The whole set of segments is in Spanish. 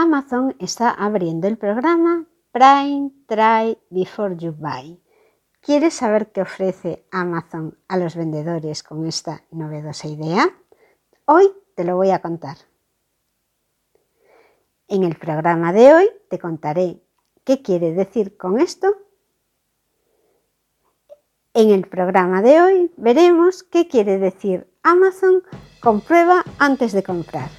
Amazon está abriendo el programa Prime Try Before You Buy. ¿Quieres saber qué ofrece Amazon a los vendedores con esta novedosa idea? Hoy te lo voy a contar. En el programa de hoy te contaré qué quiere decir con esto. En el programa de hoy veremos qué quiere decir Amazon comprueba antes de comprar.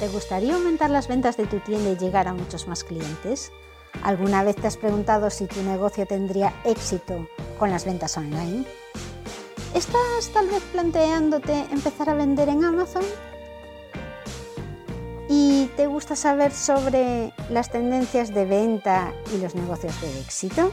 ¿Te gustaría aumentar las ventas de tu tienda y llegar a muchos más clientes? ¿Alguna vez te has preguntado si tu negocio tendría éxito con las ventas online? ¿Estás tal vez planteándote empezar a vender en Amazon? ¿Y te gusta saber sobre las tendencias de venta y los negocios de éxito?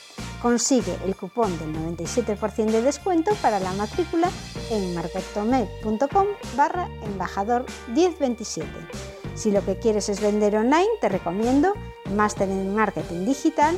Consigue el cupón del 97% de descuento para la matrícula en marketome.com barra embajador 1027. Si lo que quieres es vender online, te recomiendo Máster en Marketing Digital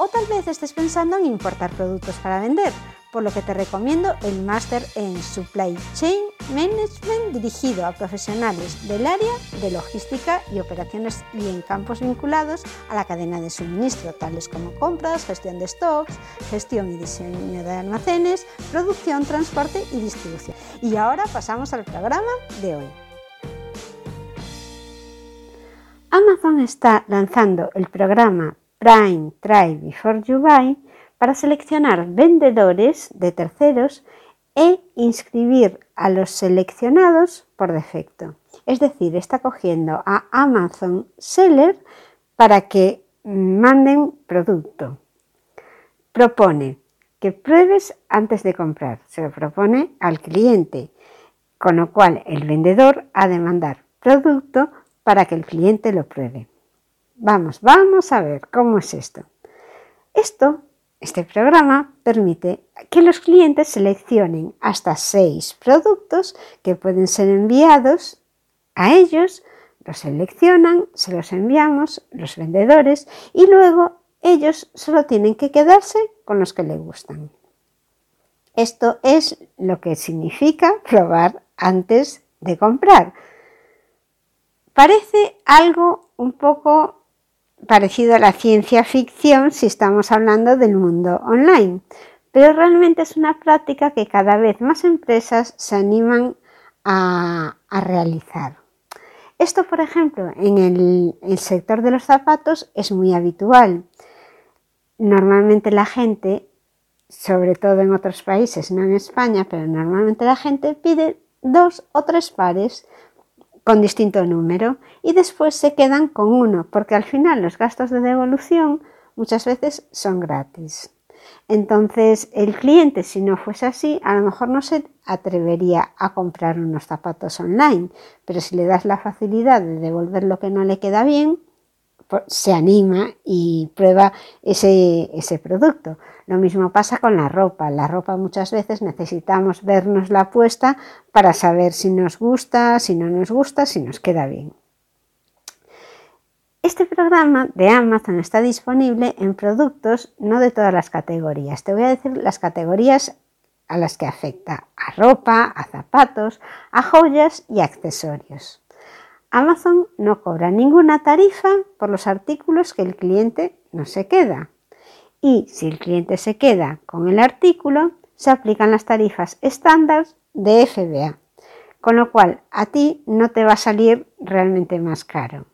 O tal vez estés pensando en importar productos para vender, por lo que te recomiendo el máster en Supply Chain Management dirigido a profesionales del área de logística y operaciones y en campos vinculados a la cadena de suministro, tales como compras, gestión de stocks, gestión y diseño de almacenes, producción, transporte y distribución. Y ahora pasamos al programa de hoy. Amazon está lanzando el programa Prime Try Before You Buy para seleccionar vendedores de terceros e inscribir a los seleccionados por defecto. Es decir, está cogiendo a Amazon Seller para que manden producto. Propone que pruebes antes de comprar. Se lo propone al cliente, con lo cual el vendedor ha de mandar producto para que el cliente lo pruebe. Vamos, vamos a ver cómo es esto. Esto, este programa permite que los clientes seleccionen hasta seis productos que pueden ser enviados a ellos, los seleccionan, se los enviamos, los vendedores, y luego ellos solo tienen que quedarse con los que les gustan. Esto es lo que significa probar antes de comprar. Parece algo un poco parecido a la ciencia ficción si estamos hablando del mundo online, pero realmente es una práctica que cada vez más empresas se animan a, realizar. Esto, por ejemplo, en el, sector de los zapatos es muy habitual. Normalmente la gente, sobre todo en otros países, no en España, pero normalmente la gente pide dos o tres pares con distinto número y después se quedan con uno, porque al final los gastos de devolución muchas veces son gratis. Entonces el cliente, si no fuese así, a lo mejor no se atrevería a comprar unos zapatos online, pero si le das la facilidad de devolver lo que no le queda bien, se anima y prueba ese, ese producto. Lo mismo pasa con la ropa. La ropa muchas veces necesitamos vernos la puesta para saber si nos gusta, si no nos gusta, si nos queda bien. Este programa de Amazon está disponible en productos no de todas las categorías. Te voy a decir las categorías a las que afecta. A ropa, a zapatos, a joyas y accesorios. Amazon no cobra ninguna tarifa por los artículos que el cliente no se queda. Y si el cliente se queda con el artículo, se aplican las tarifas estándar de FBA, con lo cual a ti no te va a salir realmente más caro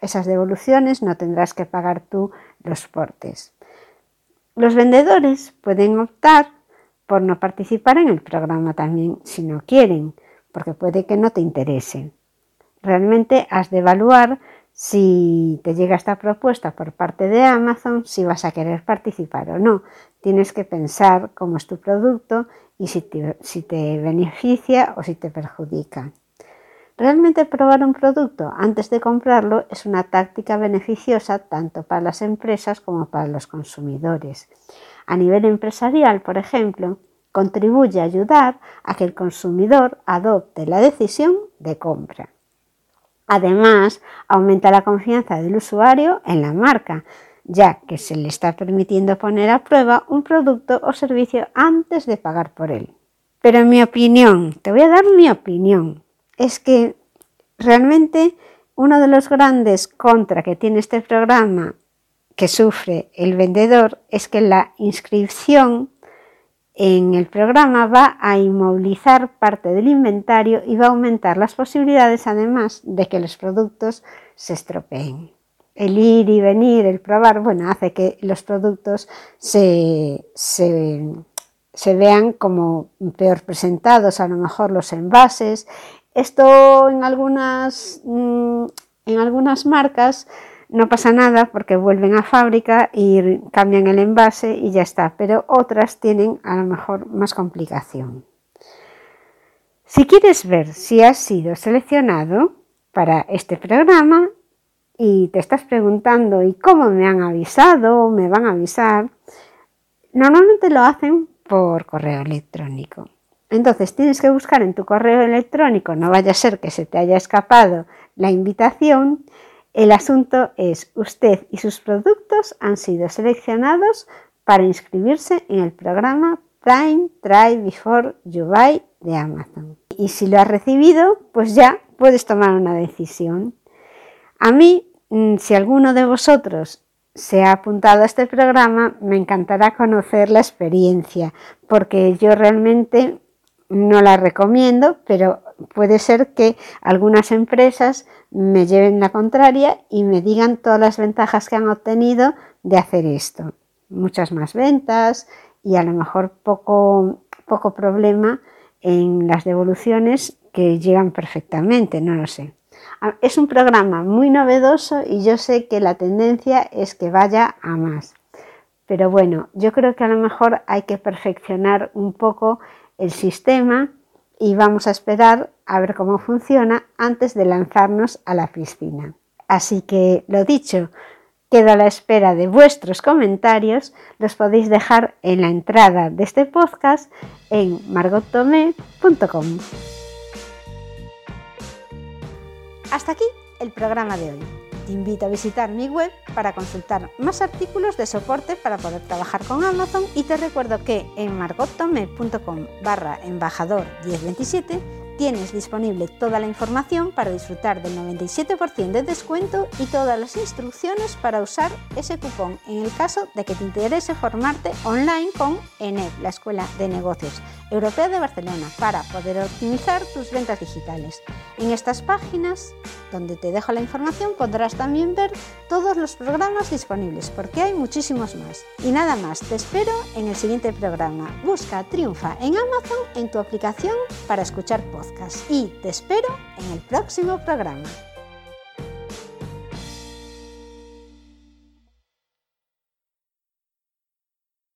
esas devoluciones no tendrás que pagar tú los portes. Los vendedores pueden optar por no participar en el programa también si no quieren, porque puede que no te interese. Realmente has de evaluar si te llega esta propuesta por parte de Amazon, si vas a querer participar o no. Tienes que pensar cómo es tu producto y si te, beneficia o si te perjudica. Realmente probar un producto antes de comprarlo es una táctica beneficiosa tanto para las empresas como para los consumidores. A nivel empresarial, por ejemplo, contribuye a ayudar a que el consumidor adopte la decisión de compra. Además, aumenta la confianza del usuario en la marca, ya que se le está permitiendo poner a prueba un producto o servicio antes de pagar por él. Pero en mi opinión, te voy a dar mi opinión, es que realmente uno de los grandes contra que tiene este programa que sufre el vendedor es que la inscripción en el programa va a inmovilizar parte del inventario y va a aumentar las posibilidades además de que los productos se estropeen. El ir y venir, el probar, bueno, hace que los productos se, se, vean como peor presentados, a lo mejor los envases, esto en algunas, mm, en algunas marcas no pasa nada porque vuelven a fábrica y cambian el envase y ya está, pero otras tienen a lo mejor más complicación. Si quieres ver si has sido seleccionado para este programa y te estás preguntando ¿y cómo me han avisado o me van a avisar? Normalmente lo hacen por correo electrónico. Entonces tienes que buscar en tu correo electrónico, no vaya a ser que se te haya escapado la invitación. El asunto es, usted y sus productos han sido seleccionados para inscribirse en el programa Prime Try Before You Buy de Amazon. Y si lo has recibido, pues ya puedes tomar una decisión. A mí, mm, si alguno de vosotros se ha apuntado a este programa, me encantará conocer la experiencia, porque yo realmente no la recomiendo, pero puede ser que algunas empresas me lleven la contraria y me digan todas las ventajas que han obtenido de hacer esto. Muchas más ventas y a lo mejor poco, poco problema en las devoluciones que llegan perfectamente, no lo sé. Ah, es un programa muy novedoso y yo sé que la tendencia es que vaya a más. Pero bueno, yo creo que a lo mejor hay que perfeccionar un poco el sistema y vamos a esperar a ver cómo funciona antes de lanzarnos a la piscina. Así que lo dicho, quedo a la espera de vuestros comentarios, los podéis dejar en la entrada de este podcast en margottomé.com. Hasta aquí el programa de hoy. Te invito a visitar mi web para consultar más artículos de soporte para poder trabajar con Amazon. Y te recuerdo que en margottome.com barra embajador 1027 Tienes disponible toda la información para disfrutar del 97% de descuento y todas las instrucciones para usar ese cupón en el caso de que te interese formarte online con ENED, la Escuela de Negocios Europea de Barcelona, para poder optimizar tus ventas digitales. En estas páginas, donde te dejo la información, podrás también ver todos los programas disponibles, porque hay muchísimos más. Y nada más, te espero en el siguiente programa. Busca Triunfa en Amazon en tu aplicación para escuchar y te espero en el próximo programa.